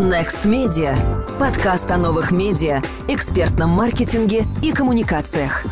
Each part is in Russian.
Next Media. Подкаст о новых медиа, экспертном маркетинге и коммуникациях.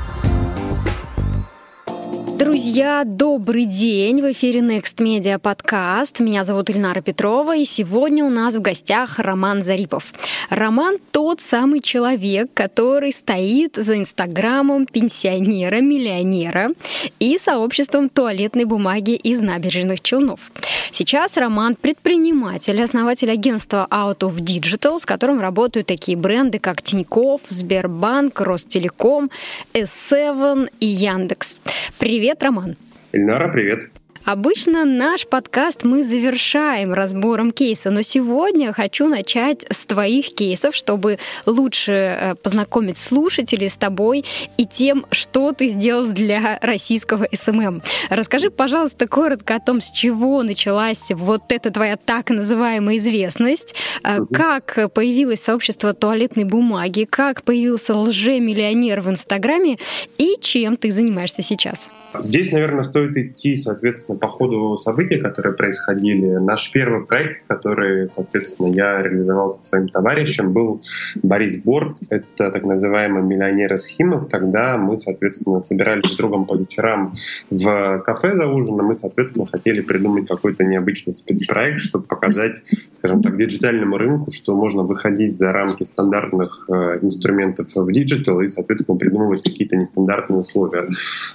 Друзья, добрый день! В эфире Next Media подкаст. Меня зовут Ильнара Петрова, и сегодня у нас в гостях Роман Зарипов. Роман тот самый человек, который стоит за инстаграмом пенсионера-миллионера и сообществом туалетной бумаги из набережных Челнов. Сейчас Роман предприниматель, основатель агентства Out of Digital, с которым работают такие бренды, как Тинькофф, Сбербанк, Ростелеком, S7 и Яндекс. Привет! Привет, Роман. Ильнара, привет. Обычно наш подкаст мы завершаем разбором кейса, но сегодня хочу начать с твоих кейсов, чтобы лучше э, познакомить слушателей с тобой и тем, что ты сделал для российского СММ. Расскажи, пожалуйста, коротко о том, с чего началась вот эта твоя так называемая известность, угу. как появилось сообщество туалетной бумаги, как появился лже-миллионер в Инстаграме и чем ты занимаешься сейчас. Здесь, наверное, стоит идти, соответственно, по ходу событий, которые происходили. Наш первый проект, который, соответственно, я реализовал со своим товарищем, был Борис Борт. Это так называемый миллионер из Химок. Тогда мы, соответственно, собирались с другом по вечерам в кафе за ужином. Мы, соответственно, хотели придумать какой-то необычный спецпроект, чтобы показать, скажем так, диджитальному рынку, что можно выходить за рамки стандартных э, инструментов в диджитал и, соответственно, придумывать какие-то нестандартные условно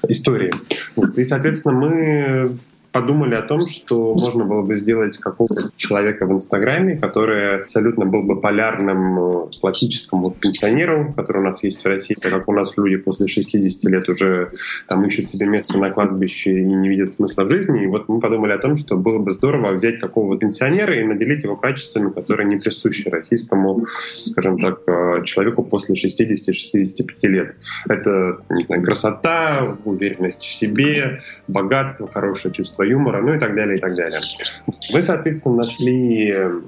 истории. Вот. И, соответственно, мы подумали о том, что можно было бы сделать какого-то человека в Инстаграме, который абсолютно был бы полярным э, классическому пенсионеру, который у нас есть в России, так как у нас люди после 60 лет уже там ищут себе место на кладбище и не видят смысла в жизни. И вот мы подумали о том, что было бы здорово взять какого-то пенсионера и наделить его качествами, которые не присущи российскому, скажем так, э, человеку после 60-65 лет. Это знаю, красота, уверенность в себе, богатство, хорошее чувство чувство юмора, ну и так далее, и так далее. Мы, соответственно, нашли э,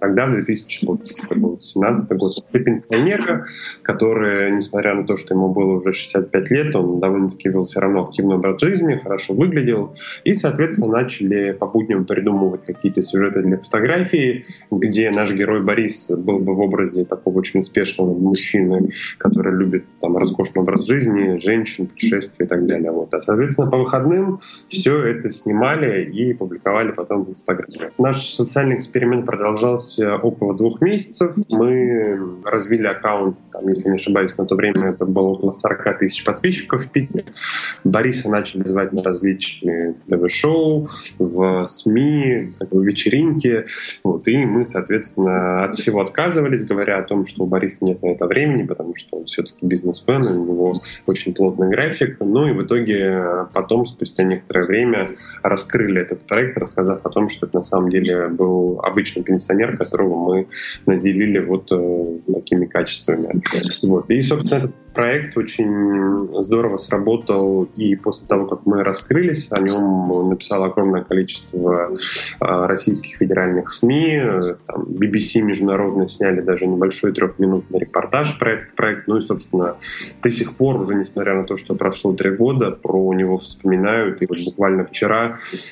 тогда, в 2017 год, пенсионера, который, несмотря на то, что ему было уже 65 лет, он довольно-таки вел все равно активный образ жизни, хорошо выглядел, и, соответственно, начали по будням придумывать какие-то сюжеты для фотографии, где наш герой Борис был бы в образе такого очень успешного мужчины, который любит там роскошный образ жизни, женщин, путешествия и так далее. Вот. А, соответственно, по выходным все это снимали и публиковали потом в Инстаграме. Наш социальный эксперимент продолжался около двух месяцев. Мы развили аккаунт, там, если не ошибаюсь, на то время это было около 40 тысяч подписчиков в Питере. Бориса начали звать на различные ТВ-шоу, в СМИ, в вечеринки. Вот, и мы, соответственно, от всего отказывались, говоря о том, что у Бориса нет на это времени, потому что он все-таки бизнесмен, у него очень плотный график. Ну и в итоге потом, спустя некоторое время, раскрыли этот проект, рассказав о том, что это на самом деле был обычный пенсионер, которого мы наделили вот э, такими качествами. Вот. И, собственно, этот проект очень здорово сработал, и после того, как мы раскрылись, о нем написало огромное количество а, российских федеральных СМИ, там, BBC международно сняли даже небольшой трехминутный репортаж про этот проект, ну и, собственно, до сих пор, уже несмотря на то, что прошло три года, про него вспоминают, и вот буквально вчера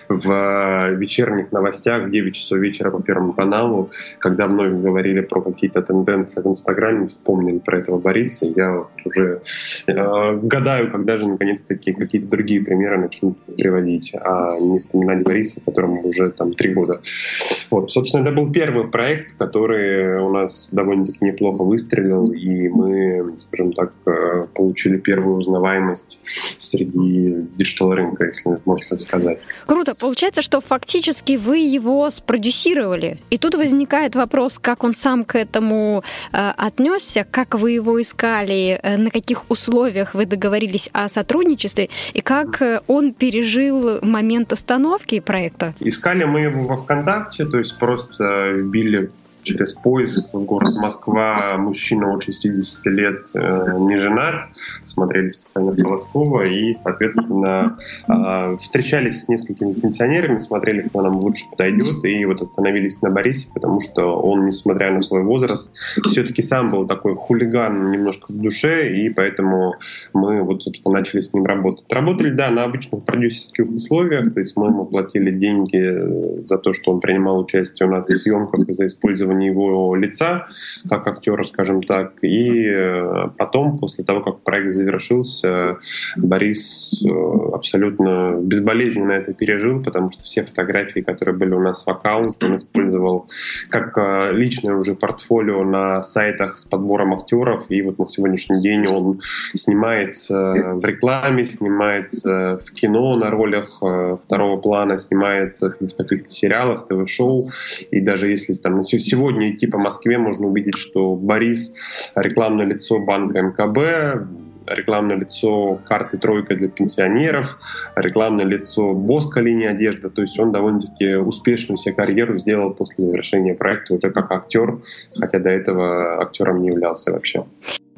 в вечерних новостях в 9 часов вечера по Первому каналу, когда вновь говорили про какие-то тенденции в Инстаграме, вспомнили про этого Бориса, я уже э, гадаю, когда же наконец-таки какие-то другие примеры начнут приводить, а не вспоминать Бориса, которому уже там три года. Вот, собственно, это был первый проект, который у нас довольно-таки неплохо выстрелил, и мы, скажем так, э, получили первую узнаваемость среди диджитал рынка, если можно так сказать. Круто. Получается, что фактически вы его спродюсировали. И тут возникает вопрос, как он сам к этому э, отнесся, как вы его искали, э, на каких условиях вы договорились о сотрудничестве и как э, он пережил момент остановки проекта? Искали мы его во ВКонтакте, то есть просто били через поиск в город Москва, мужчина от 60 лет, э, не женат, смотрели специально Полоскова и, соответственно, э, встречались с несколькими пенсионерами, смотрели, кто нам лучше подойдет, и вот остановились на Борисе, потому что он, несмотря на свой возраст, все-таки сам был такой хулиган немножко в душе, и поэтому мы вот, собственно, начали с ним работать. Работали, да, на обычных продюсерских условиях, то есть мы ему платили деньги за то, что он принимал участие у нас в съемках и за использование использование его лица как актера, скажем так. И э, потом, после того, как проект завершился, Борис э, абсолютно безболезненно это пережил, потому что все фотографии, которые были у нас в аккаунте, он использовал как э, личное уже портфолио на сайтах с подбором актеров. И вот на сегодняшний день он снимается в рекламе, снимается в кино на ролях второго плана, снимается в каких-то сериалах, ТВ-шоу. И даже если там сегодня идти по Москве, можно увидеть, что Борис — рекламное лицо банка МКБ, рекламное лицо карты «Тройка» для пенсионеров, рекламное лицо Боска линии одежды. То есть он довольно-таки успешную себе карьеру сделал после завершения проекта уже как актер, хотя до этого актером не являлся вообще.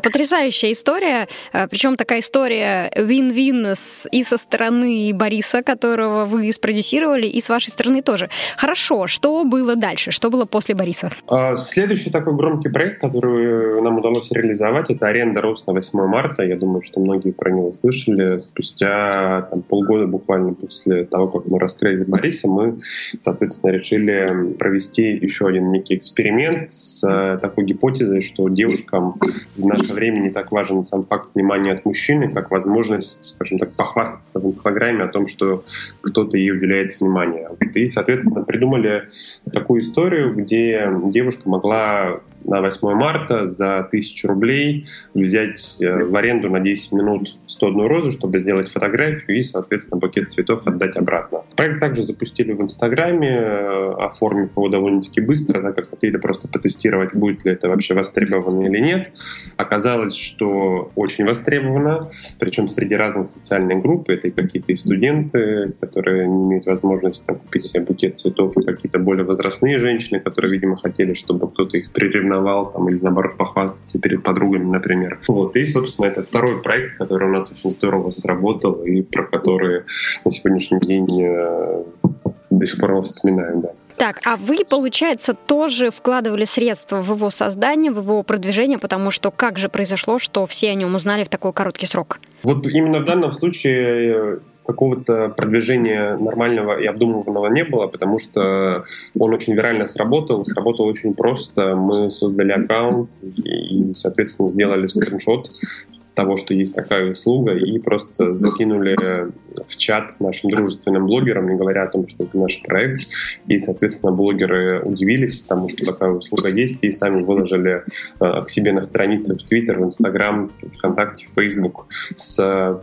Потрясающая история, э, причем такая история вин-вин и со стороны Бориса, которого вы спродюсировали, и с вашей стороны тоже. Хорошо, что было дальше? Что было после Бориса? А, следующий такой громкий проект, который нам удалось реализовать, это аренда РОС на 8 марта. Я думаю, что многие про него слышали. Спустя там, полгода буквально после того, как мы раскрыли Бориса, мы, соответственно, решили провести еще один некий эксперимент с э, такой гипотезой, что девушкам в нашей наше время не так важен сам факт внимания от мужчины, как возможность, скажем так, похвастаться в Инстаграме о том, что кто-то ей уделяет внимание. И, соответственно, придумали такую историю, где девушка могла на 8 марта за 1000 рублей взять э, в аренду на 10 минут 101 розу, чтобы сделать фотографию и, соответственно, букет цветов отдать обратно. Проект также запустили в Инстаграме, э, оформив его довольно-таки быстро, так как хотели просто потестировать, будет ли это вообще востребовано или нет. Оказалось, что очень востребовано, причем среди разных социальных групп. Это и какие-то и студенты, которые не имеют возможности там, купить себе букет цветов, и какие-то более возрастные женщины, которые, видимо, хотели, чтобы кто-то их приревновал ревновал там, или наоборот похвастаться перед подругами, например. Вот. И, собственно, это второй проект, который у нас очень здорово сработал и про который на сегодняшний день э, до сих пор вспоминаем, да. Так, а вы, получается, тоже вкладывали средства в его создание, в его продвижение, потому что как же произошло, что все о нем узнали в такой короткий срок? Вот именно в данном случае какого-то продвижения нормального и обдуманного не было, потому что он очень вирально сработал, сработал очень просто. Мы создали аккаунт и, соответственно, сделали скриншот того, что есть такая услуга, и просто закинули в чат нашим дружественным блогерам, не говоря о том, что это наш проект. И, соответственно, блогеры удивились тому, что такая услуга есть, и сами выложили э, к себе на странице в Твиттер, в Инстаграм, ВКонтакте, в Фейсбук с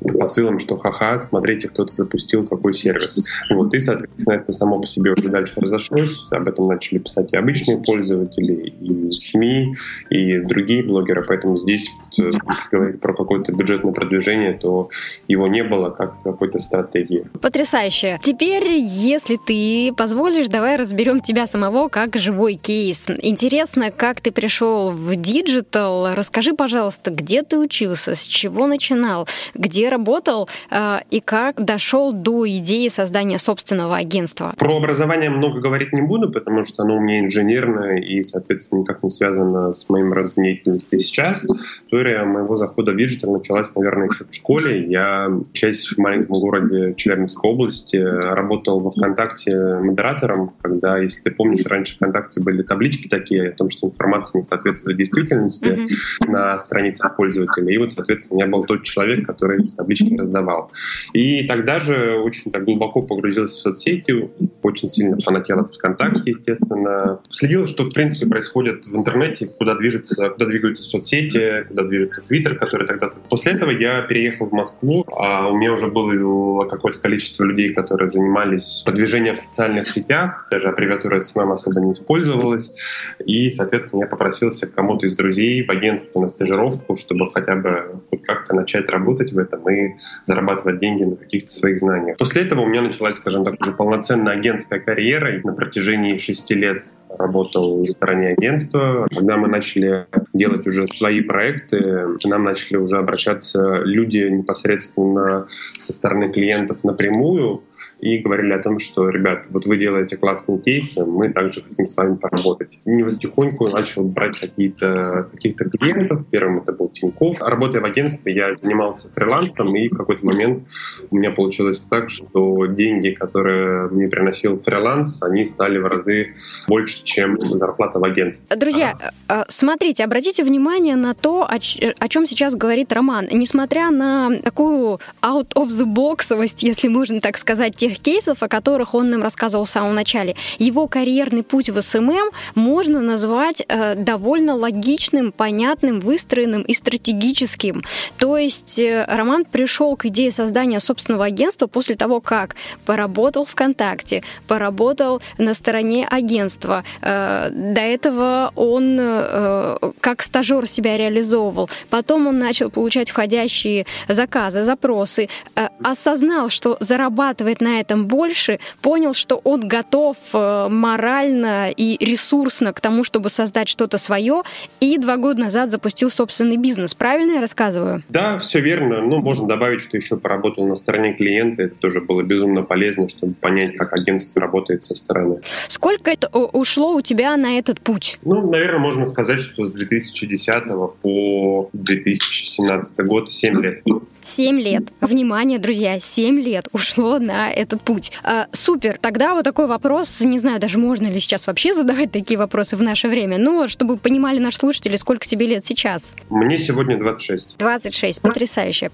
посылом, что ха-ха, смотрите, кто-то запустил какой сервис. Вот, и, соответственно, это само по себе уже дальше разошлось, об этом начали писать и обычные пользователи, и СМИ, и другие блогеры, поэтому здесь, э, если говорить про какое-то бюджетное продвижение, то его не было как какой-то стратегии. Потрясающе. Теперь, если ты позволишь, давай разберем тебя самого как живой кейс. Интересно, как ты пришел в диджитал. Расскажи, пожалуйста, где ты учился, с чего начинал, где работал э, и как дошел до идеи создания собственного агентства? Про образование много говорить не буду, потому что оно у меня инженерное и, соответственно, никак не связано с моим родом деятельности сейчас. История моего захода в диджитал началась, наверное, еще в школе. Я, учась в маленьком городе Челябинской области, работал во ВКонтакте модератором, когда, если ты помнишь, раньше ВКонтакте были таблички такие о том, что информация не соответствует действительности mm-hmm. на страницах пользователя. И вот, соответственно, я был тот человек, который таблички раздавал. И тогда же очень так глубоко погрузился в соцсети, очень сильно фанател от ВКонтакте, естественно. Следил, что в принципе происходит в интернете, куда движется, куда двигаются соцсети, куда движется Твиттер, который тогда... После этого я переехал в Москву, а у меня уже было какое-то количество людей, которые занимались продвижением в социальных сетях, даже аббревиатура SMM особо не использовалась, и, соответственно, я попросился к кому-то из друзей в агентстве на стажировку, чтобы хотя бы как-то начать работать в этом и зарабатывать деньги на каких-то своих знаниях. После этого у меня началась, скажем так, уже полноценная агентская карьера. И на протяжении шести лет работал в стороне агентства. Когда мы начали делать уже свои проекты, к нам начали уже обращаться люди непосредственно со стороны клиентов напрямую, и говорили о том, что, ребят, вот вы делаете классные кейсы, мы также хотим с вами поработать. И потихоньку начал брать какие-то каких-то клиентов. Первым это был Тинькофф. Работая в агентстве, я занимался фрилансом, и в какой-то момент у меня получилось так, что деньги, которые мне приносил фриланс, они стали в разы больше, чем зарплата в агентстве. Друзья, а. смотрите, обратите внимание на то, о, о чем сейчас говорит Роман. Несмотря на такую out of the box овость, если можно так сказать, тех кейсов, о которых он нам рассказывал в самом начале, его карьерный путь в СММ можно назвать э, довольно логичным, понятным, выстроенным и стратегическим. То есть э, Роман пришел к идее создания собственного агентства после того, как поработал ВКонтакте, поработал на стороне агентства. Э, до этого он э, как стажер себя реализовывал. Потом он начал получать входящие заказы, запросы, э, осознал, что зарабатывает на этом больше, понял, что он готов морально и ресурсно к тому, чтобы создать что-то свое, и два года назад запустил собственный бизнес. Правильно я рассказываю? Да, все верно. Ну, можно добавить, что еще поработал на стороне клиента. Это тоже было безумно полезно, чтобы понять, как агентство работает со стороны. Сколько это ушло у тебя на этот путь? Ну, наверное, можно сказать, что с 2010 по 2017 год 7 лет. 7 лет. Внимание, друзья, 7 лет ушло на этот путь. А, супер. Тогда вот такой вопрос, не знаю, даже можно ли сейчас вообще задавать такие вопросы в наше время, но чтобы понимали наши слушатели, сколько тебе лет сейчас? Мне сегодня 26. 26, потрясающе.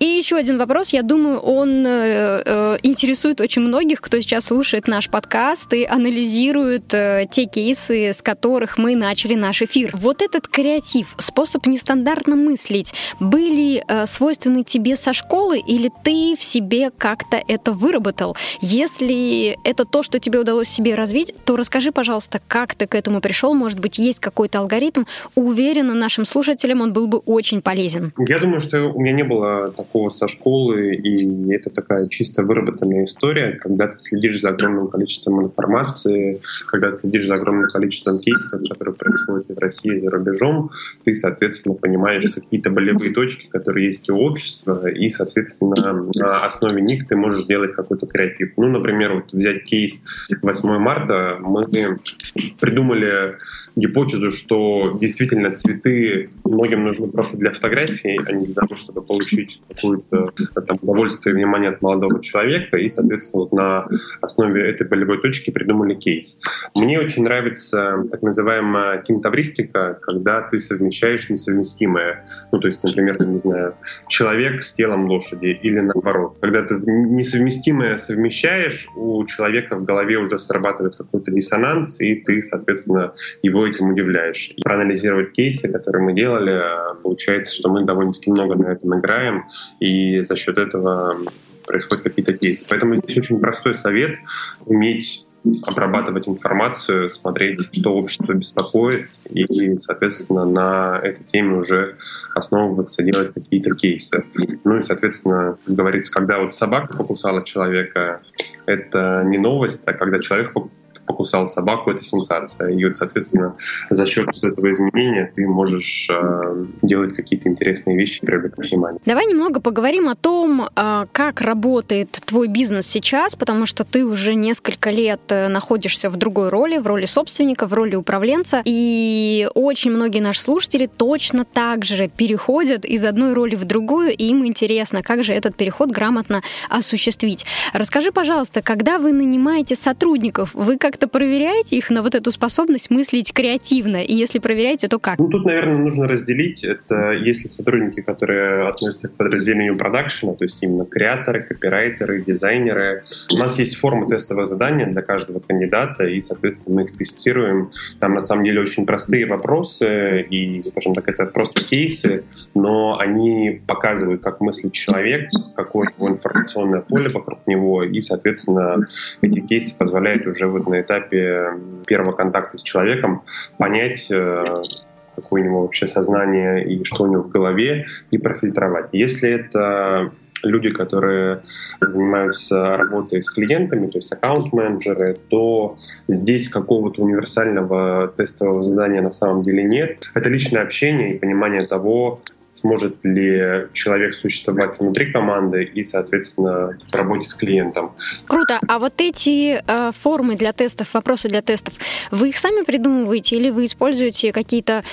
И еще один вопрос, я думаю, он э, э, интересует очень многих, кто сейчас слушает наш подкаст и анализирует э, те кейсы, с которых мы начали наш эфир. Вот этот креатив, способ нестандартно мыслить, были э, свойственны тебе со школы или ты в себе как-то это выработал? Если это то, что тебе удалось себе развить, то расскажи, пожалуйста, как ты к этому пришел? Может быть, есть какой-то алгоритм? Уверена, нашим слушателям он был бы очень полезен. Я думаю, что у меня не было такого со школы, и это такая чисто выработанная история, когда ты следишь за огромным количеством информации, когда ты следишь за огромным количеством кейсов, которые происходят в России, и за рубежом, ты, соответственно, понимаешь какие-то болевые точки, которые есть у общества, и, соответственно, на основе них ты можешь делать какой-то креатив. Ну, например, вот взять кейс 8 марта, мы придумали гипотезу, что действительно цветы многим нужны просто для фотографии, а не для того, чтобы получить какое-то там, удовольствие и внимание от молодого человека, и, соответственно, вот на основе этой болевой точки придумали кейс. Мне очень нравится так называемая кинтавристика, когда ты совмещаешь несовместимое. Ну, то есть, например, не знаю, человек с телом лошади или наоборот. Когда ты несовместимое совмещаешь, у человека в голове уже срабатывает какой-то диссонанс, и ты, соответственно, его этим удивляешь. Проанализировать кейсы, которые мы делали, получается, что мы довольно-таки много на этом играем, и за счет этого происходят какие-то кейсы. Поэтому здесь очень простой совет — уметь обрабатывать информацию, смотреть, что общество беспокоит, и, соответственно, на этой теме уже основываться, делать какие-то кейсы. Ну и, соответственно, как говорится, когда вот собака покусала человека, это не новость, а когда человек покусал собаку, это сенсация. И вот, соответственно, за счет этого изменения ты можешь э, делать какие-то интересные вещи, привлекать внимание. Давай немного поговорим о том, э, как работает твой бизнес сейчас, потому что ты уже несколько лет э, находишься в другой роли, в роли собственника, в роли управленца, и очень многие наши слушатели точно так же переходят из одной роли в другую, и им интересно, как же этот переход грамотно осуществить. Расскажи, пожалуйста, когда вы нанимаете сотрудников, вы как как-то проверяете их на вот эту способность мыслить креативно? И если проверяете, то как? Ну, тут, наверное, нужно разделить. Это если сотрудники, которые относятся к подразделению продакшена, то есть именно креаторы, копирайтеры, дизайнеры. У нас есть форма тестового задания для каждого кандидата, и, соответственно, мы их тестируем. Там, на самом деле, очень простые вопросы, и, скажем так, это просто кейсы, но они показывают, как мыслит человек, какое его информационное поле вокруг него, и, соответственно, эти кейсы позволяют уже вот на этапе первого контакта с человеком понять, э, какое у него вообще сознание и что у него в голове, и профильтровать. Если это люди, которые занимаются работой с клиентами, то есть аккаунт-менеджеры, то здесь какого-то универсального тестового задания на самом деле нет. Это личное общение и понимание того, сможет ли человек существовать внутри команды и, соответственно, в работе с клиентом. Круто. А вот эти э, формы для тестов, вопросы для тестов, вы их сами придумываете или вы используете какие-то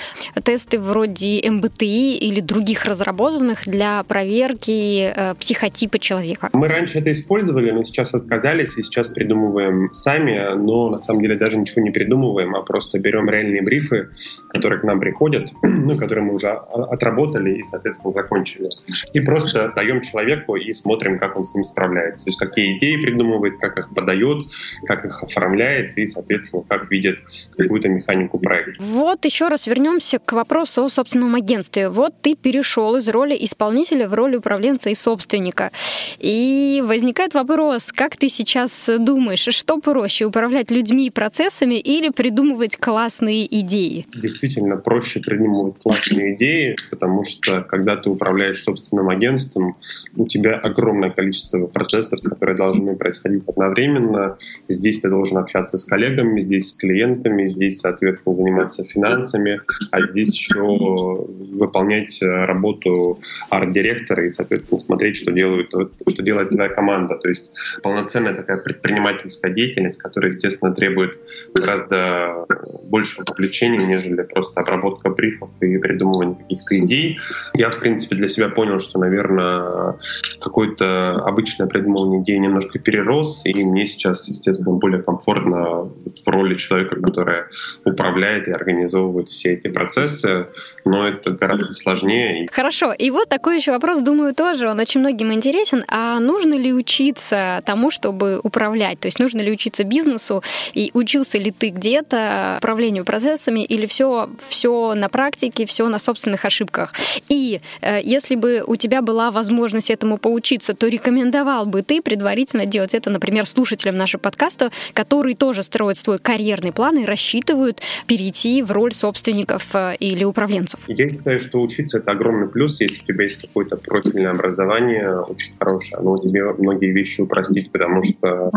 тесты вроде МБТИ или других разработанных для проверки э, психотипа человека? Мы раньше это использовали, но сейчас отказались и сейчас придумываем сами, но на самом деле даже ничего не придумываем, а просто берем реальные брифы, которые к нам приходят, ну, которые мы уже отработали и, соответственно, закончили. И просто даем человеку и смотрим, как он с ним справляется. То есть какие идеи придумывает, как их подает, как их оформляет и, соответственно, как видит какую-то механику проекта. Вот еще раз вернемся к вопросу о собственном агентстве. Вот ты перешел из роли исполнителя в роль управленца и собственника. И возникает вопрос, как ты сейчас думаешь, что проще, управлять людьми и процессами или придумывать классные идеи? Действительно, проще придумывать классные идеи, потому что когда ты управляешь собственным агентством, у тебя огромное количество процессов, которые должны происходить одновременно. Здесь ты должен общаться с коллегами, здесь с клиентами, здесь, соответственно, заниматься финансами, а здесь еще выполнять работу арт-директора и, соответственно, смотреть, что, делают, что делает твоя команда. То есть полноценная такая предпринимательская деятельность, которая, естественно, требует гораздо большего вовлечения, нежели просто обработка брифов и придумывание каких-то идей. Я, в принципе, для себя понял, что, наверное, какой-то обычно придуманной идеи немножко перерос, и мне сейчас, естественно, более комфортно в роли человека, который управляет и организовывает все эти процессы, но это гораздо сложнее. Хорошо, и вот такой еще вопрос, думаю, тоже, он очень многим интересен. А нужно ли учиться тому, чтобы управлять? То есть нужно ли учиться бизнесу, и учился ли ты где-то управлению процессами, или все, все на практике, все на собственных ошибках? И э, если бы у тебя была возможность этому поучиться, то рекомендовал бы ты предварительно делать это, например, слушателям нашего подкаста, которые тоже строят свой карьерный план и рассчитывают перейти в роль собственников э, или управленцев? Я считаю, что учиться — это огромный плюс, если у тебя есть какое-то профильное образование, очень хорошее. Оно тебе многие вещи упростит, потому что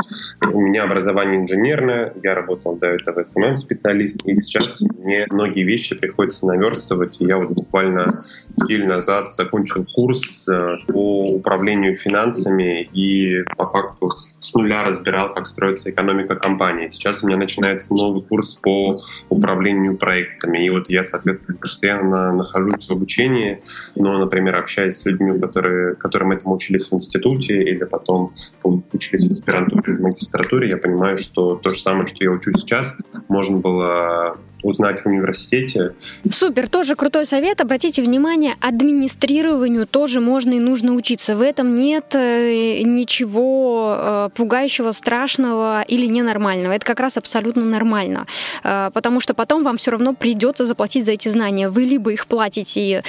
у меня образование инженерное, я работал до этого СММ-специалистом, и сейчас мне многие вещи приходится наверстывать, и я вот буквально неделю назад закончил курс э, по управлению финансами и по факту с нуля разбирал, как строится экономика компании. Сейчас у меня начинается новый курс по управлению проектами. И вот я, соответственно, постоянно нахожусь в обучении, но, например, общаясь с людьми, которые, которым этому учились в институте или потом учились в аспирантуре, в магистратуре, я понимаю, что то же самое, что я учу сейчас, можно было узнать в университете. Супер, тоже крутой совет. Обратите внимание, администрированию тоже можно и нужно учиться. В этом нет э, ничего э, пугающего, страшного или ненормального. Это как раз абсолютно нормально. Э, потому что потом вам все равно придется заплатить за эти знания. Вы либо их платите,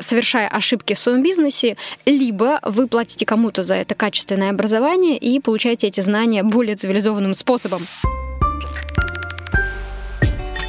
совершая ошибки в своем бизнесе, либо вы платите кому-то за это качественное образование и получаете эти знания более цивилизованным способом.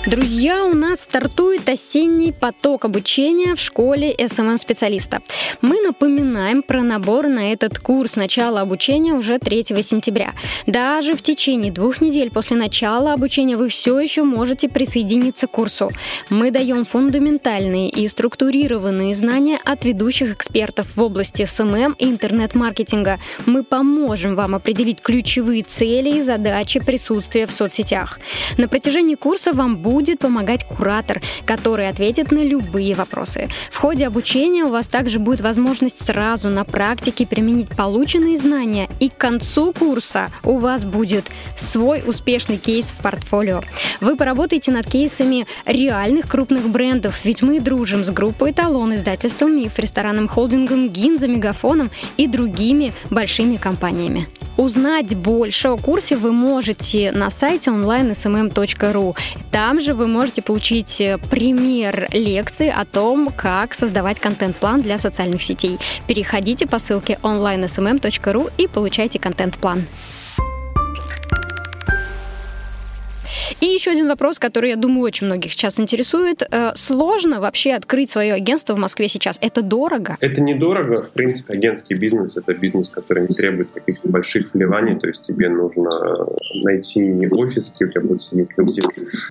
Друзья, у нас стартует осенний поток обучения в школе СММ-специалиста. Мы напоминаем про набор на этот курс, начало обучения уже 3 сентября. Даже в течение двух недель после начала обучения вы все еще можете присоединиться к курсу. Мы даем фундаментальные и структурированные знания от ведущих экспертов в области СММ и интернет-маркетинга. Мы поможем вам определить ключевые цели и задачи присутствия в соцсетях. На протяжении курса вам будет будет помогать куратор, который ответит на любые вопросы. В ходе обучения у вас также будет возможность сразу на практике применить полученные знания, и к концу курса у вас будет свой успешный кейс в портфолио. Вы поработаете над кейсами реальных крупных брендов, ведь мы дружим с группой «Эталон», издательством «Миф», рестораном холдингом «Гинза», «Мегафоном» и другими большими компаниями. Узнать больше о курсе вы можете на сайте online.smm.ru. Там же вы можете получить э, пример лекции о том, как создавать контент-план для социальных сетей. Переходите по ссылке online.smm.ru и получайте контент-план. И еще один вопрос, который, я думаю, очень многих сейчас интересует. Э, сложно вообще открыть свое агентство в Москве сейчас? Это дорого? Это недорого. В принципе, агентский бизнес — это бизнес, который не требует каких-то больших вливаний. То есть тебе нужно найти офис, где у тебя будут сидеть люди.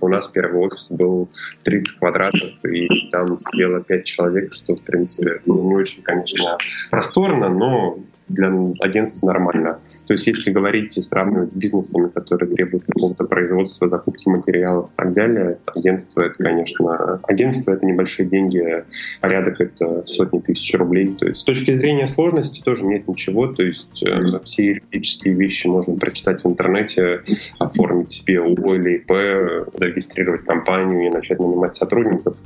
У нас первый офис был 30 квадратов, и там сидело 5 человек, что, в принципе, ну, не очень, конечно, просторно, но для агентства нормально. То есть если говорить и сравнивать с бизнесами, которые требуют какого-то производства, закупки материалов и так далее, агентство — это, конечно, агентство — это небольшие деньги, порядок — это сотни тысяч рублей. То есть с точки зрения сложности тоже нет ничего. То есть э, все юридические вещи можно прочитать в интернете, оформить себе УО или ИП, зарегистрировать компанию и начать нанимать сотрудников.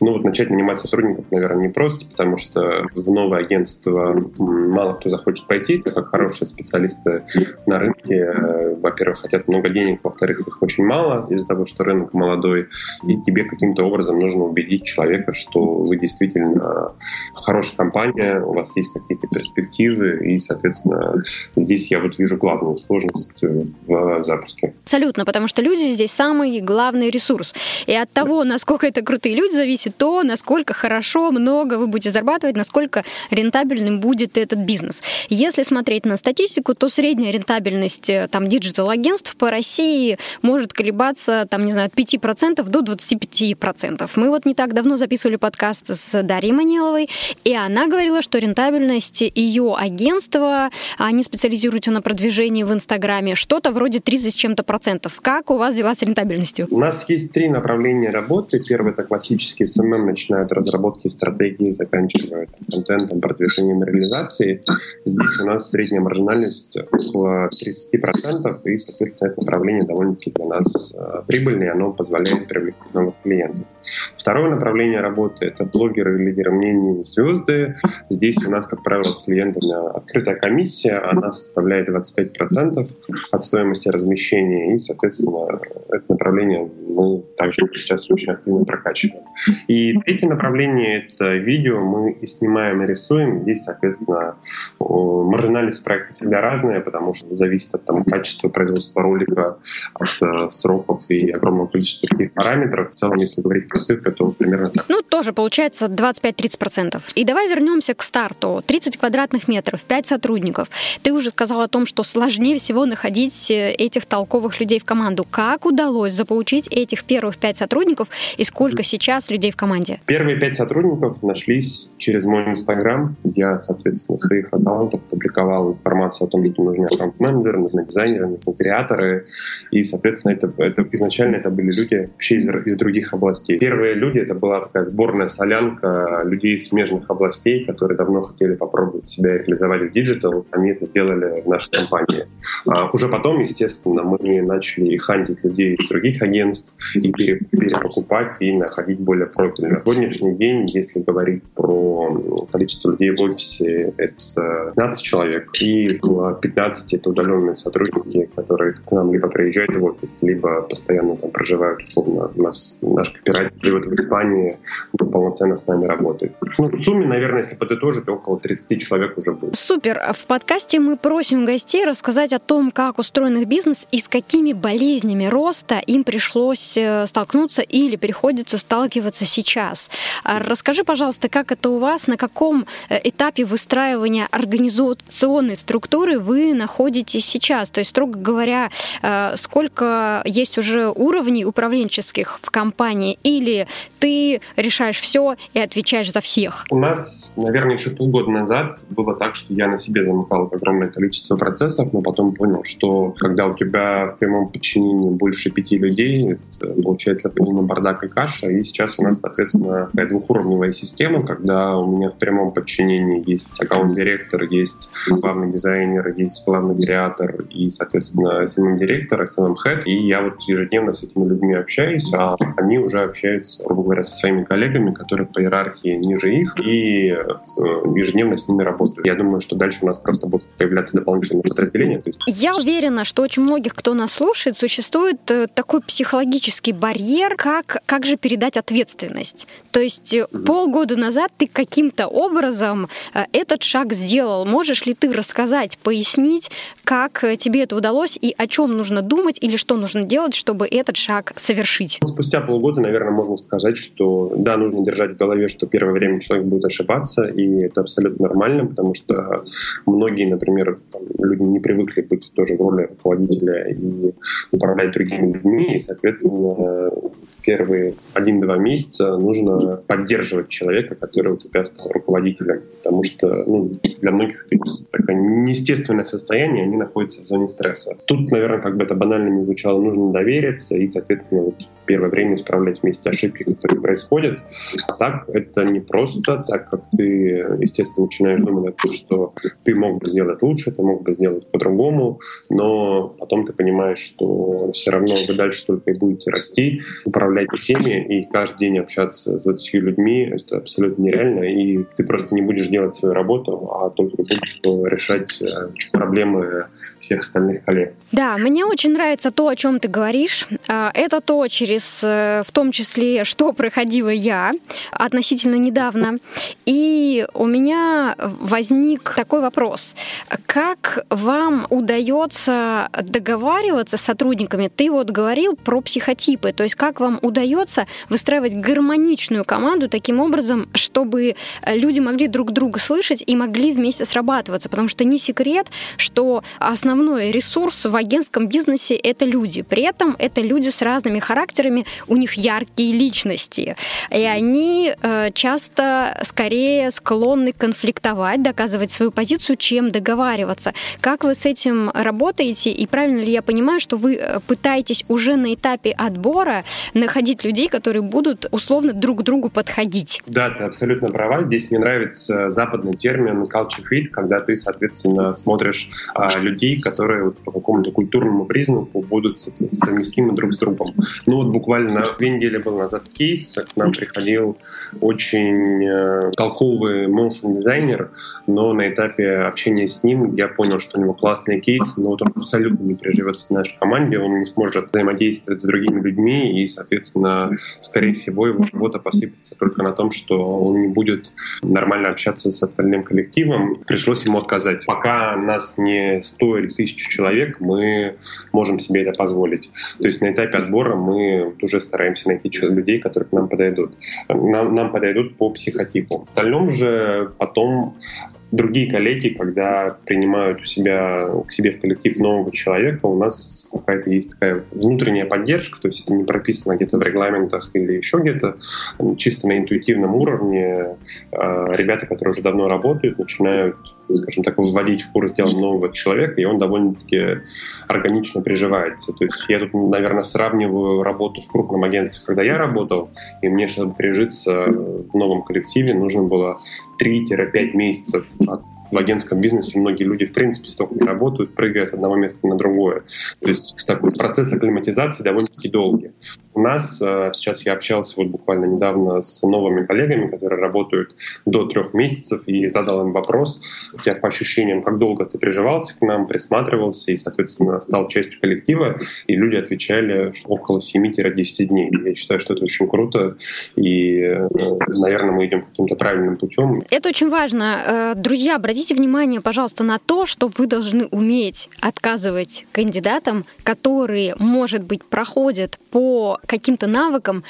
Ну вот начать нанимать сотрудников, наверное, не просто, потому что в новое агентство мало кто захочет пойти, как хорошие специалисты на рынке, э, во-первых, хотят много денег, во-вторых, их очень мало из-за того, что рынок молодой, и тебе каким-то образом нужно убедить человека, что вы действительно хорошая компания, у вас есть какие-то перспективы, и, соответственно, здесь я вот вижу главную сложность в запуске. Абсолютно, потому что люди здесь самый главный ресурс. И от того, насколько это крутые люди, зависит то, насколько хорошо, много вы будете зарабатывать, насколько рентабельным будет этот бизнес. Если смотреть на статистику, то средняя рентабельность э, там диджитал-агентств по России может колебаться, там, не знаю, от 5% до 25%. Мы вот не так давно записывали подкаст с Дарьей Маниловой, и она говорила, что рентабельность ее агентства, они специализируются на продвижении в Инстаграме, что-то вроде 30 с чем-то процентов. Как у вас дела с рентабельностью? У нас есть три направления работы. Первый — это классический СММ, начиная от разработки стратегии, заканчивая контентом, продвижением реализации. Здесь у нас средняя маржинальность около 30%, и, соответственно, это направление довольно-таки для нас э, прибыльное, оно позволяет привлекать новых клиентов. Второе направление работы — это блогеры, лидеры мнений, звезды. Здесь у нас, как правило, с клиентами открытая комиссия, она составляет 25% от стоимости размещения, и, соответственно, это направление мы также сейчас очень активно прокачиваем. И третье направление — это видео, мы и снимаем, и рисуем. Здесь, соответственно, маржинальность проекта всегда разная, потому что зависит от там, качества производства ролика, от э, сроков и огромного количества других параметров. В целом, если говорить про цифры, то примерно так. Ну, тоже получается 25-30%. И давай вернемся к старту. 30 квадратных метров, 5 сотрудников. Ты уже сказал о том, что сложнее всего находить э, этих толковых людей в команду. Как удалось заполучить этих первых 5 сотрудников и сколько сейчас людей в команде? Первые 5 сотрудников нашлись через мой Инстаграм. Я, соответственно, в своих аккаунтах публиковал информацию о том, что нужны аккаунт-менеджеры, нужны дизайнеры, нужны креаторы. И, соответственно, это, это изначально это были люди вообще из, из других областей. Первые люди, это была такая сборная солянка людей из смежных областей, которые давно хотели попробовать себя реализовать в диджитал. Они это сделали в нашей компании. А уже потом, естественно, мы начали хантить людей из других агентств и перекупать и находить более профильных. На сегодняшний день, если говорить про количество людей в офисе, это 15 человек. И 15 это удаленные сотрудники, которые к нам либо приезжают в офис, либо постоянно там проживают, условно, у нас наш копирайтер живет в Испании, он полноценно с нами работает. Ну, в сумме, наверное, если подытожить, около 30 человек уже будет. Супер. В подкасте мы просим гостей рассказать о том, как устроен их бизнес и с какими болезнями роста им пришлось э, столкнуться или приходится сталкиваться сейчас. А расскажи, пожалуйста, как это у вас, на каком э, этапе выстраивания организационной структуры вы находитесь сейчас? То есть, строго говоря, э, сколько есть уже уровней управленческих в компании, или ты решаешь все и отвечаешь за всех? У нас, наверное, еще полгода назад было так, что я на себе замыкал огромное количество процессов, но потом понял, что когда у тебя в прямом подчинении больше пяти людей, получается полный бардак и каша, и сейчас у нас, соответственно, двухуровневая система, когда у меня в прямом подчинении есть аккаунт-директор, есть главный дизайнер, есть главный креатор и, соответственно, SMM-директор, SMM-head, и я вот ежедневно с этими людьми общаюсь, а они уже общаются, грубо говоря, со своими коллегами, которые по иерархии ниже их, и э, ежедневно с ними работают. Я думаю, что дальше у нас просто будут появляться дополнительные подразделения. То есть... Я уверена, что очень многих, кто нас слушает, существует э, такой психологический барьер, как, как же передать ответственность. То есть mm-hmm. полгода назад ты каким-то образом этот шаг сделал. Можешь ли ты рассказать, пояснить, как тебе это удалось и о чем нужно думать или что нужно делать, чтобы этот шаг совершить? Ну, спустя полгода, наверное, можно сказать, что да, нужно держать в голове, что первое время человек будет ошибаться, и это абсолютно нормально, потому что многие, например, там, люди не привыкли быть тоже в роли руководителя и управлять другими людьми, и, соответственно, первые один-два месяца нужно поддерживать человека, который у тебя стал руководителем, потому что ну, для многих это такое неестественное состояние, они находятся в зоне стресса. Тут, наверное, как бы это банально не звучало, нужно довериться и, соответственно, вот первое время исправлять вместе ошибки, которые происходят. А так это не просто, так как ты, естественно, начинаешь думать о том, что ты мог бы сделать лучше, ты мог бы сделать по-другому, но потом ты понимаешь, что все равно вы дальше только и будете расти, управлять всеми и каждый день общаться с 20 людьми — это абсолютно нереально, и ты просто не будешь делать свою работу, а только будешь решать э, проблемы всех остальных коллег. Да, мне очень нравится то, о чем ты говоришь. А, это то, через, э, в том числе, что проходила я относительно недавно. И у меня возник такой вопрос. Как вам удается договариваться с сотрудниками? Ты вот говорил про психотипы, то есть как вам удается выстраивать гармоничную команду таким образом, чтобы люди могли друг друга слышать и могли вместе срабатываться, потому что не секрет, что основной ресурс в агентском бизнесе — это люди. При этом это люди с разными характерами, у них яркие личности, и они э, часто скорее склонны конфликтовать, доказывать свою позицию, чем договариваться. Как вы с этим работаете? И правильно ли я понимаю, что вы э, пытаетесь уже на этапе отбора находить людей, которые будут условно друг другу подходить? Да, ты абсолютно права. Здесь мне нравится западный термин culture fit, когда ты, соответственно, смотришь а, людей, которые вот по какому-то культурному признаку будут совместимы друг с другом. Ну вот буквально две недели был назад кейс, к нам приходил очень э, толковый motion дизайнер, но на этапе общения с ним я понял, что у него классный кейс, но вот он абсолютно не приживется в нашей команде, он не сможет взаимодействовать с другими людьми, и, соответственно, скорее всего, его работа посыпется только на том, что он не будет нормально общаться с остальным коллективом. Пришлось ему отказать. Пока нас не 100 или 1000 человек, мы можем себе это позволить. То есть на этапе отбора мы уже стараемся найти людей, которые к нам подойдут. Нам, нам подойдут по психотипу. В остальном же потом другие коллеги, когда принимают у себя к себе в коллектив нового человека, у нас какая-то есть такая внутренняя поддержка, то есть это не прописано где-то в регламентах или еще где-то, чисто на интуитивном уровне а, ребята, которые уже давно работают, начинают скажем так, вводить в курс дела нового человека, и он довольно-таки органично приживается. То есть я тут, наверное, сравниваю работу в крупном агентстве, когда я работал, и мне, чтобы прижиться в новом коллективе, нужно было 3-5 месяцев в агентском бизнесе многие люди, в принципе, столько не работают, прыгая с одного места на другое. То есть такой процесс акклиматизации довольно-таки долгий. У нас э, сейчас я общался вот буквально недавно с новыми коллегами, которые работают до трех месяцев, и задал им вопрос, тебя по ощущениям, как долго ты приживался к нам, присматривался и, соответственно, стал частью коллектива, и люди отвечали, что около 7-10 дней. Я считаю, что это очень круто, и, э, наверное, мы идем каким-то правильным путем. Это очень важно. Э, друзья, обратите внимание, пожалуйста, на то, что вы должны уметь отказывать кандидатам, которые, может быть, проходят по каким-то навыкам,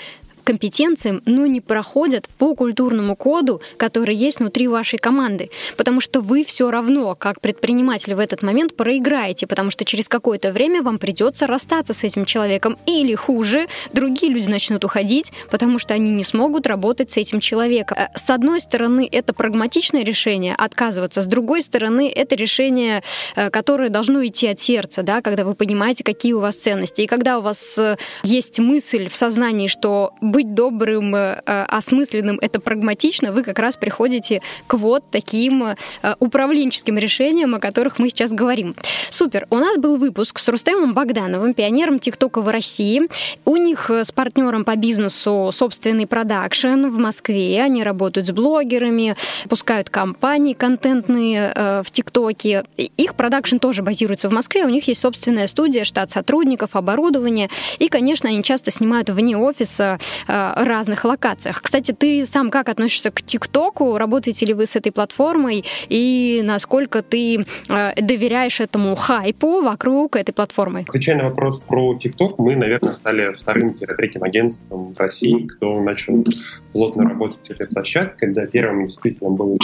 компетенциям, но не проходят по культурному коду, который есть внутри вашей команды. Потому что вы все равно, как предприниматель в этот момент, проиграете, потому что через какое-то время вам придется расстаться с этим человеком. Или хуже, другие люди начнут уходить, потому что они не смогут работать с этим человеком. Э, с одной стороны, это прагматичное решение отказываться, с другой стороны, это решение, э, которое должно идти от сердца, да, когда вы понимаете, какие у вас ценности. И когда у вас э, есть мысль в сознании, что быть добрым, э, осмысленным, это прагматично, вы как раз приходите к вот таким управленческим решениям, о которых мы сейчас говорим. Супер. У нас был выпуск с Рустемом Богдановым, пионером ТикТока в России. У них с партнером по бизнесу собственный продакшн в Москве. Они работают с блогерами, пускают кампании контентные в ТикТоке. Их продакшн тоже базируется в Москве. У них есть собственная студия, штат сотрудников, оборудование. И, конечно, они часто снимают вне офиса э, разных локациях. Кстати, ты сам как относишься к ТикТоку? Работаете ли вы с этой платформой? И насколько ты э, доверяешь этому хайпу вокруг этой платформы? Отвечая на вопрос про ТикТок, мы, наверное, стали вторым-третьим агентством России, кто начал плотно работать с этой площадкой. Да, первым действительно был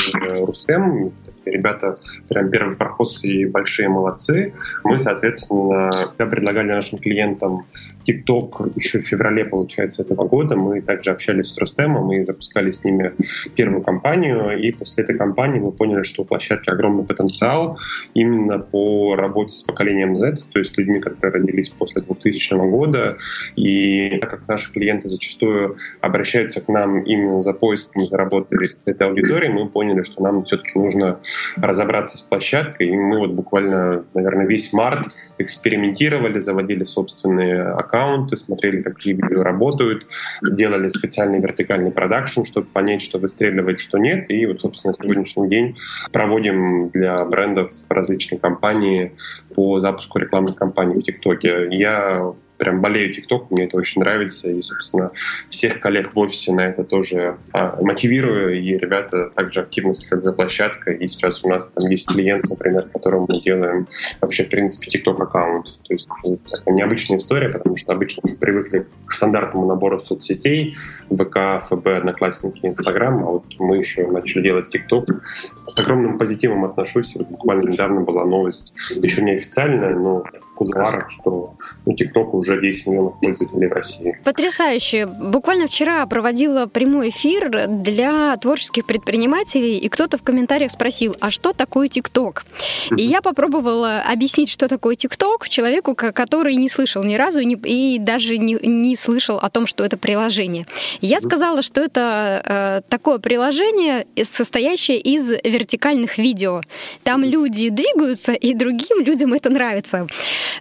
Рустем, ребята прям первые проходцы и большие молодцы. Мы, соответственно, когда предлагали нашим клиентам TikTok еще в феврале, получается, этого года, мы также общались с Рустемом и запускали с ними первую кампанию. И после этой кампании мы поняли, что у площадки огромный потенциал именно по работе с поколением Z, то есть людьми, которые родились после 2000 года. И так как наши клиенты зачастую обращаются к нам именно за поиском, за работой с этой аудиторией, мы поняли, что нам все-таки нужно разобраться с площадкой. И мы вот буквально, наверное, весь март экспериментировали, заводили собственные аккаунты, смотрели, какие видео работают, делали специальный вертикальный продакшн, чтобы понять, что выстреливает, что нет. И вот, собственно, сегодняшний день проводим для брендов различные компании по запуску рекламных кампаний в ТикТоке. Я прям болею ТикТок, мне это очень нравится, и, собственно, всех коллег в офисе на это тоже а, мотивирую, и ребята также активно следят за площадкой, и сейчас у нас там есть клиент, например, которому мы делаем вообще, в принципе, ТикТок аккаунт. То есть такая необычная история, потому что обычно мы привыкли к стандартному набору соцсетей, ВК, ФБ, Одноклассники, Инстаграм, а вот мы еще начали делать ТикТок. С огромным позитивом отношусь, вот буквально недавно была новость, еще не официальная, но в кулуарах, что ну, ТикТок уже уже 10 миллионов пользователей в России. Потрясающе. Буквально вчера проводила прямой эфир для творческих предпринимателей, и кто-то в комментариях спросил, а что такое ТикТок? И я попробовала объяснить, что такое ТикТок человеку, который не слышал ни разу и даже не, не слышал о том, что это приложение. Я сказала, что это э, такое приложение, состоящее из вертикальных видео. Там люди двигаются, и другим людям это нравится.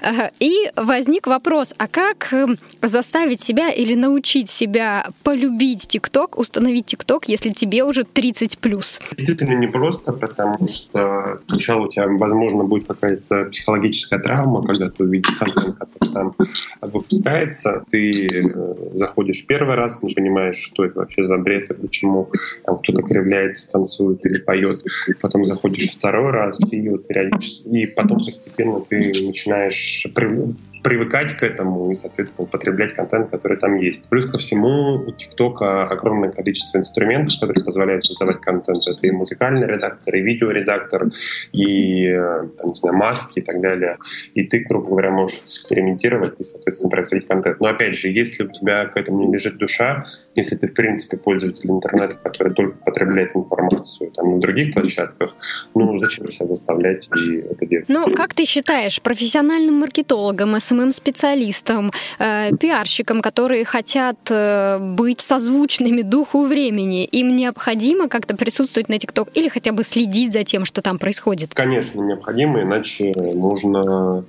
Э, и возник вопрос, а как эм, заставить себя или научить себя полюбить ТикТок, установить ТикТок, если тебе уже 30 плюс? Действительно непросто, потому что сначала у тебя, возможно, будет какая-то психологическая травма, когда ты увидишь контент, который там выпускается, ты э, заходишь первый раз, не понимаешь, что это вообще за бред и почему там кто-то кривляется, танцует или поет, потом заходишь второй раз, и вот периодически, и потом постепенно ты начинаешь привыкать к этому и, соответственно, потреблять контент, который там есть. Плюс ко всему у ТикТока огромное количество инструментов, которые позволяют создавать контент. Это и музыкальный редактор, и видеоредактор, и, э, там, не знаю, маски и так далее. И ты, грубо говоря, можешь экспериментировать и, соответственно, производить контент. Но, опять же, если у тебя к этому не лежит душа, если ты, в принципе, пользователь интернета, который только потребляет информацию там, на других площадках, ну, зачем себя заставлять и это делать? Ну, как ты считаешь, профессиональным маркетологом, СММ-специалистам, э, пиарщикам, которые хотят э, быть созвучными духу времени, им необходимо как-то присутствовать на ТикТок или хотя бы следить за тем, что там происходит? Конечно, необходимо, иначе нужно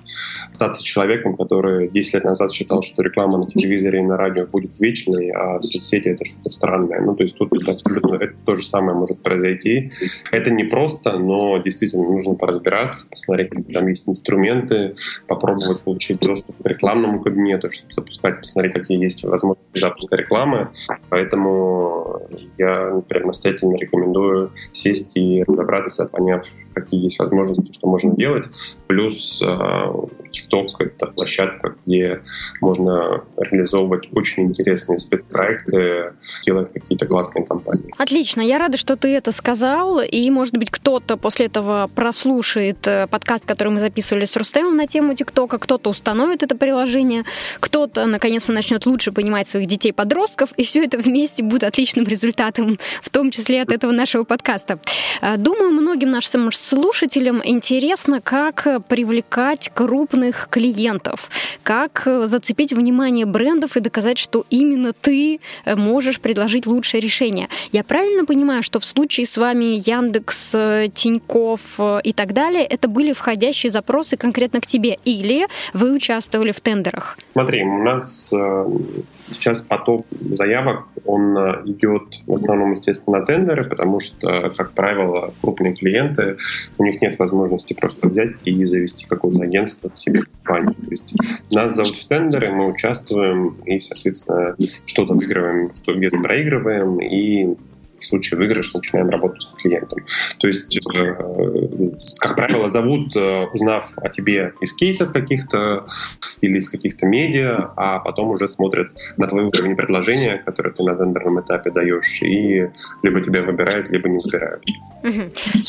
остаться человеком, который 10 лет назад считал, что реклама на телевизоре и на радио будет вечной, а соцсети — это что-то странное. Ну, то есть тут абсолютно это то же самое может произойти. Это не просто, но действительно нужно поразбираться, посмотреть, там есть инструменты, попробовать получить доступ к рекламному кабинету, чтобы запускать, посмотреть, какие есть возможности запуска рекламы. Поэтому я, например, настоятельно рекомендую сесть и разобраться, поняв, какие есть возможности, что можно делать. Плюс TikTok — это площадка, где можно реализовывать очень интересные спецпроекты, делать какие-то классные компании. Отлично. Я рада, что ты это сказал. И, может быть, кто-то после этого прослушает э, подкаст, который мы записывали с Рустемом на тему ТикТока, кто-то установит это приложение, кто-то, наконец-то, начнет лучше понимать своих детей-подростков, и все это вместе будет отличным результатом, в том числе от этого нашего подкаста. Э, думаю, многим нашим слушателям интересно, как привлекать крупных клиентов, как зацепить внимание брендов и доказать, что именно ты можешь предложить лучшее решение. Я правильно понимаю, что в случае с вами Яндекс, Тиньков и так далее, это были входящие запросы конкретно к тебе, или вы участвовали в тендерах? Смотри, у нас э, Сейчас поток заявок, он э, идет в основном, естественно, на тендеры, потому что, как правило, крупные клиенты, у них нет возможности просто взять и завести какое-то агентство себе в компанию. То есть нас зовут в тендеры, мы участвуем и, соответственно, что-то выигрываем, что где-то проигрываем, и в случае выигрыша начинаем работать с клиентом. То есть, э, как правило, зовут, э, узнав о тебе из кейсов каких-то или из каких-то медиа, а потом уже смотрят на твой уровень предложения, которое ты на тендерном этапе даешь, и либо тебя выбирают, либо не выбирают.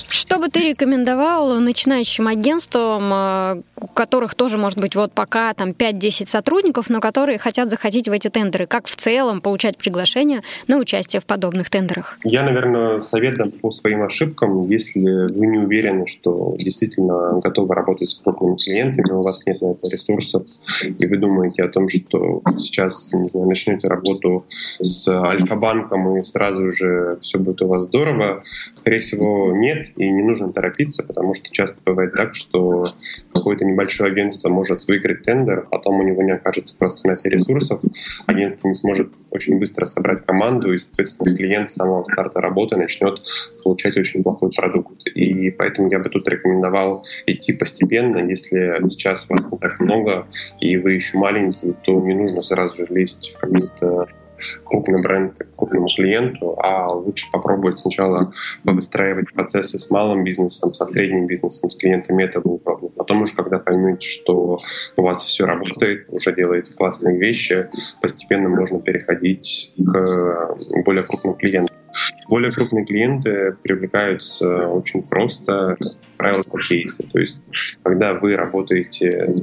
Что бы ты рекомендовал начинающим агентствам, э, у которых тоже, может быть, вот пока там 5-10 сотрудников, но которые хотят заходить в эти тендеры? Как в целом получать приглашение на участие в подобных тендерах? Я, наверное, совет дам по своим ошибкам. Если вы не уверены, что действительно готовы работать с крупными клиентами, у вас нет на это ресурсов, и вы думаете о том, что сейчас, не знаю, начнете работу с Альфа-банком, и сразу же все будет у вас здорово, скорее всего, нет, и не нужно торопиться, потому что часто бывает так, что какое-то небольшое агентство может выиграть тендер, а потом у него не окажется просто на это ресурсов, агентство не сможет очень быстро собрать команду, и, соответственно, клиент самого старта работы начнет получать очень плохой продукт. И поэтому я бы тут рекомендовал идти постепенно. Если сейчас вас не так много, и вы еще маленький, то не нужно сразу же лезть в какие-то крупный бренд к крупному клиенту, а лучше попробовать сначала выстраивать процессы с малым бизнесом, со средним бизнесом, с клиентами этого. Потом уже, когда поймете, что у вас все работает, уже делаете классные вещи, постепенно можно переходить к более крупным клиентам. Более крупные клиенты привлекаются очень просто, правило, по кейсы. То есть, когда вы работаете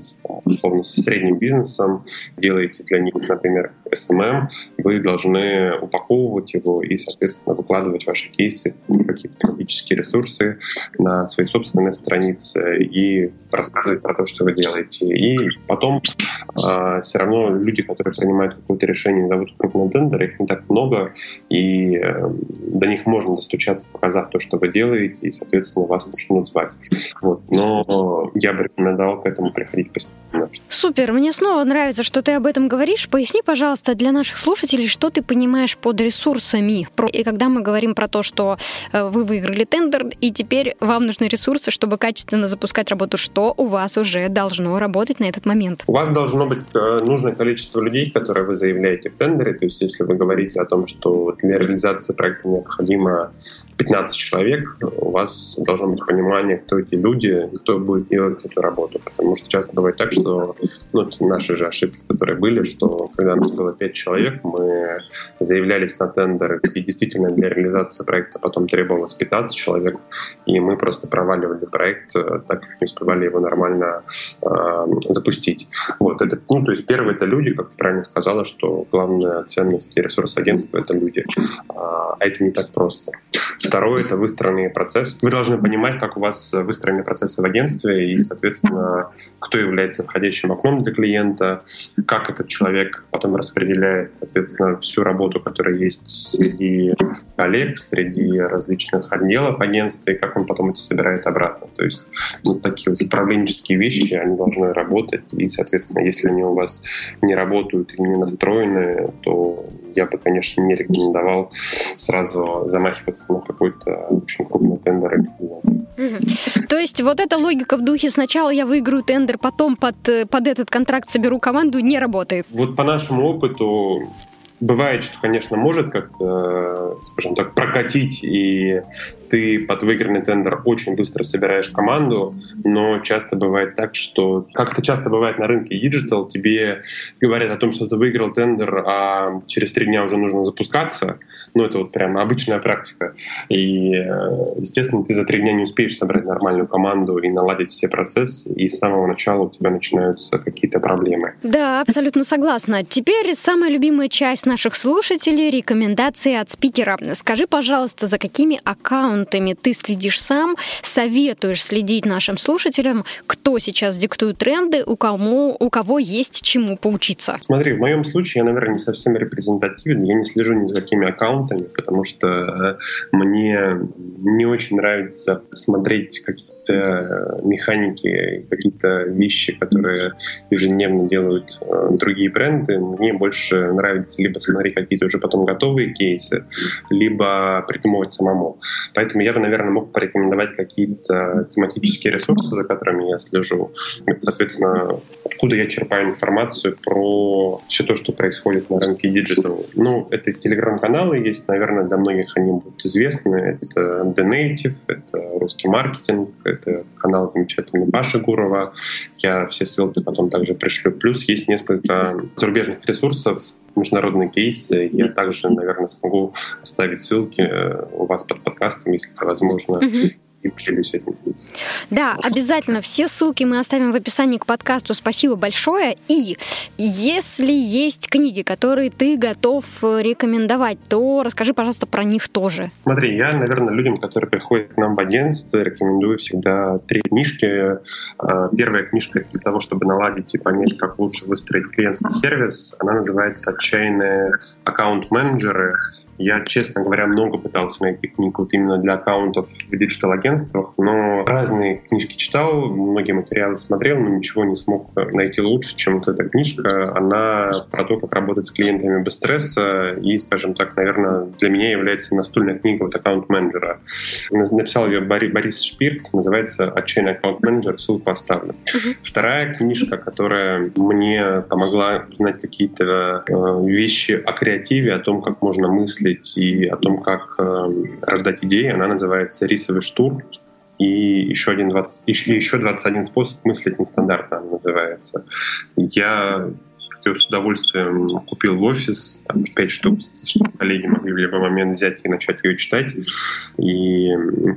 условно со средним бизнесом, делаете для них, например, SMM, вы должны упаковывать его и, соответственно, выкладывать ваши кейсы, какие-то технологические ресурсы на свои собственные страницы и рассказывать про то, что вы делаете. И потом э, все равно люди, которые принимают какое-то решение, зовут крупные тендеры, их не так много, и э, до них можно достучаться, показав то, что вы делаете, и, соответственно, вас начнут звать. Вот. Но я бы рекомендовал к этому приходить постепенно. Супер, мне снова нравится, что ты об этом говоришь. Поясни, пожалуйста, для наших слушателей, что ты понимаешь под ресурсами. И когда мы говорим про то, что э, вы выиграли тендер, и теперь вам нужны ресурсы, чтобы качественно запускать работу, что у вас уже должно работать на этот момент? У вас должно быть э, нужное количество людей, которые вы заявляете в тендере. То есть если вы говорите о том, что для реализации проекта необходимо 15 человек, у вас должно быть понимание, кто эти люди, кто будет делать эту работу. Потому что часто бывает так, что ну, это наши же ошибки, которые были, что когда у нас было 5 человек, мы заявлялись на тендеры, и действительно для реализации проекта потом требовалось 15 человек, и мы просто проваливали проект, э, так как не успевали его нормально э, запустить. Вот, это, ну, то есть первое — это люди, как ты правильно сказала, что главная ценность и ресурс агентства — это люди. А, а это не так просто. Второе — это выстроенный процесс. Вы должны понимать, как у вас выстроены процессы в агентстве и, соответственно, кто является входящим окном для клиента, как этот человек потом распределяет, соответственно, всю работу, которая есть среди коллег, среди различных отделов агентства, и как он потом это собирает обратно. То есть вот такие вот управленческие вещи, они должны работать, и, соответственно, если они у вас не работают и не настроены, то я бы, конечно, не рекомендовал сразу замахиваться на какой-то очень крупный тендер. То есть вот эта логика в духе сначала я выиграю тендер, потом под, под этот контракт соберу команду не работает? Вот по нашему опыту бывает, что, конечно, может как-то, скажем так, прокатить и ты под выигранный тендер очень быстро собираешь команду, но часто бывает так, что, как это часто бывает на рынке digital, тебе говорят о том, что ты выиграл тендер, а через три дня уже нужно запускаться. Ну, это вот прям обычная практика. И, э, естественно, ты за три дня не успеешь собрать нормальную команду и наладить все процессы, и с самого начала у тебя начинаются какие-то проблемы. Да, абсолютно согласна. Теперь самая любимая часть наших слушателей рекомендации от спикера. Скажи, пожалуйста, за какими аккаунтами ты следишь сам, советуешь следить нашим слушателям, кто сейчас диктует тренды, у кого, у кого есть чему поучиться? Смотри, в моем случае я, наверное, не совсем репрезентативен, я не слежу ни за какими аккаунтами, потому что э, мне не очень нравится смотреть какие-то какие-то механики, какие-то вещи, которые ежедневно делают э, другие бренды. Мне больше нравится либо смотреть какие-то уже потом готовые кейсы, либо придумывать самому. Поэтому я бы, наверное, мог порекомендовать какие-то тематические ресурсы, за которыми я слежу. Соответственно, откуда я черпаю информацию про все то, что происходит на рынке диджитал. Ну, это телеграм-каналы есть, наверное, для многих они будут известны. Это The Native, это русский маркетинг, это канал замечательный Паши Гурова. Я все ссылки потом также пришлю. Плюс есть несколько зарубежных ресурсов, международные кейсы. Я также, наверное, смогу оставить ссылки э, у вас под подкастом, если это возможно. И поделюсь этим. Да, обязательно. Все ссылки мы оставим в описании к подкасту. Спасибо большое. И если есть книги, которые ты готов рекомендовать, то расскажи, пожалуйста, про них тоже. Смотри, я, наверное, людям, которые приходят к нам в агентство, рекомендую всегда три книжки. А, первая книжка для того, чтобы наладить и понять, как лучше выстроить клиентский сервис. Она называется «Отчаянные аккаунт-менеджеры». Я, честно говоря, много пытался найти книг вот именно для аккаунтов в диджитал-агентствах, но разные книжки читал, многие материалы смотрел, но ничего не смог найти лучше, чем вот эта книжка. Она про то, как работать с клиентами без стресса и, скажем так, наверное, для меня является настольная книга вот аккаунт-менеджера. Написал ее Борис Шпирт, называется «Отчаянный аккаунт-менеджер», ссылку оставлю. Вторая книжка, которая мне помогла узнать какие-то э, вещи о креативе, о том, как можно мыслить мыслить и о том, как э, рождать идеи. Она называется «Рисовый штурм». И еще, один 20, еще, еще 21 способ мыслить нестандартно она называется. Я ее с удовольствием купил в офис, там, 5 штук, чтобы коллеги могли в любой момент взять и начать ее читать. И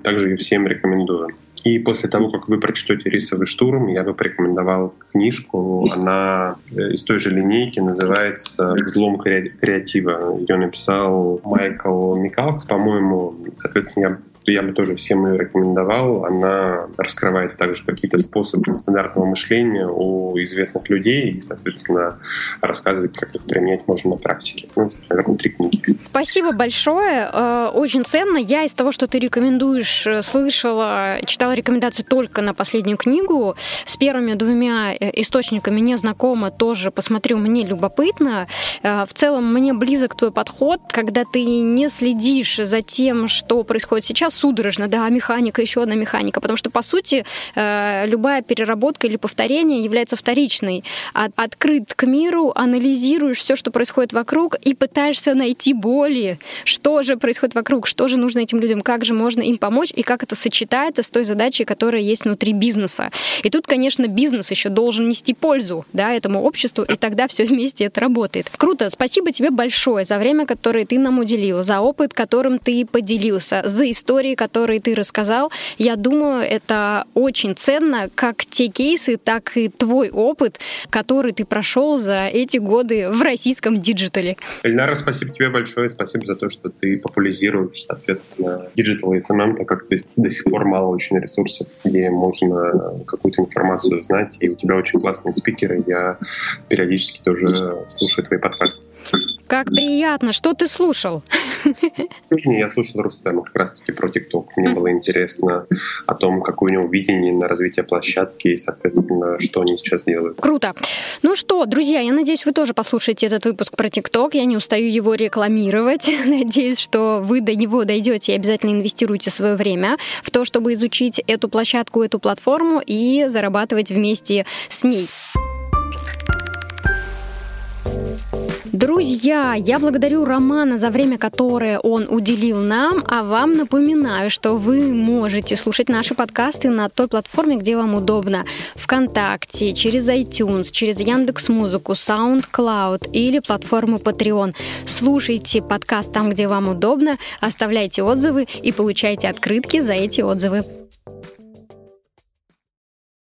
также ее всем рекомендую. И после того, как вы прочтете «Рисовый штурм», я бы порекомендовал книжку. Она э, из той же линейки называется «Взлом креатива». Ее написал Майкл Микалк, по-моему. Соответственно, я я бы тоже всем ее рекомендовал. Она раскрывает также какие-то способы нестандартного мышления у известных людей и, соответственно, рассказывает, как их применять можно на практике. Ну, наверное, три книги. Спасибо большое. Э, очень ценно. Я из того, что ты рекомендуешь, э, слышала, читала рекомендацию только на последнюю книгу. С первыми двумя э, источниками не знакома, тоже посмотрю, мне любопытно. В целом, мне близок твой подход, когда ты не следишь за тем, что происходит сейчас, судорожно, да, механика, еще одна механика, потому что, по сути, э, любая переработка или повторение является вторичной. Открыт к миру, анализируешь все, что происходит вокруг, и пытаешься найти боли, что же происходит вокруг, что же нужно этим людям, как же можно им помочь, и как это сочетается с той задачей, которая есть внутри бизнеса. И тут, конечно, бизнес еще должен нести пользу да, этому обществу, и тогда все вместе это работает. Круто, спасибо тебе большое за время, которое ты нам уделил, за опыт, которым ты поделился, за историю, истории, которые ты рассказал. Я думаю, это очень ценно, как те кейсы, так и твой опыт, который ты прошел за эти годы в российском диджитале. Эльнара, спасибо тебе большое. Спасибо за то, что ты популяризируешь, соответственно, диджитал и СММ, так как до сих пор мало очень ресурсов, где можно какую-то информацию узнать. И у тебя очень классные спикеры. Я периодически тоже слушаю твои подкасты. Как приятно. Что ты слушал? Я слушал Рустема как раз-таки про ТикТок. Мне было интересно о том, какое у него видение на развитие площадки и, соответственно, что они сейчас делают. Круто. Ну что, друзья, я надеюсь, вы тоже послушаете этот выпуск про ТикТок. Я не устаю его рекламировать. Надеюсь, что вы до него дойдете и обязательно инвестируете свое время в то, чтобы изучить эту площадку, эту платформу и зарабатывать вместе с ней. Друзья, я благодарю Романа за время, которое он уделил нам, а вам напоминаю, что вы можете слушать наши подкасты на той платформе, где вам удобно. ВКонтакте, через iTunes, через Яндекс Музыку, SoundCloud или платформу Patreon. Слушайте подкаст там, где вам удобно, оставляйте отзывы и получайте открытки за эти отзывы.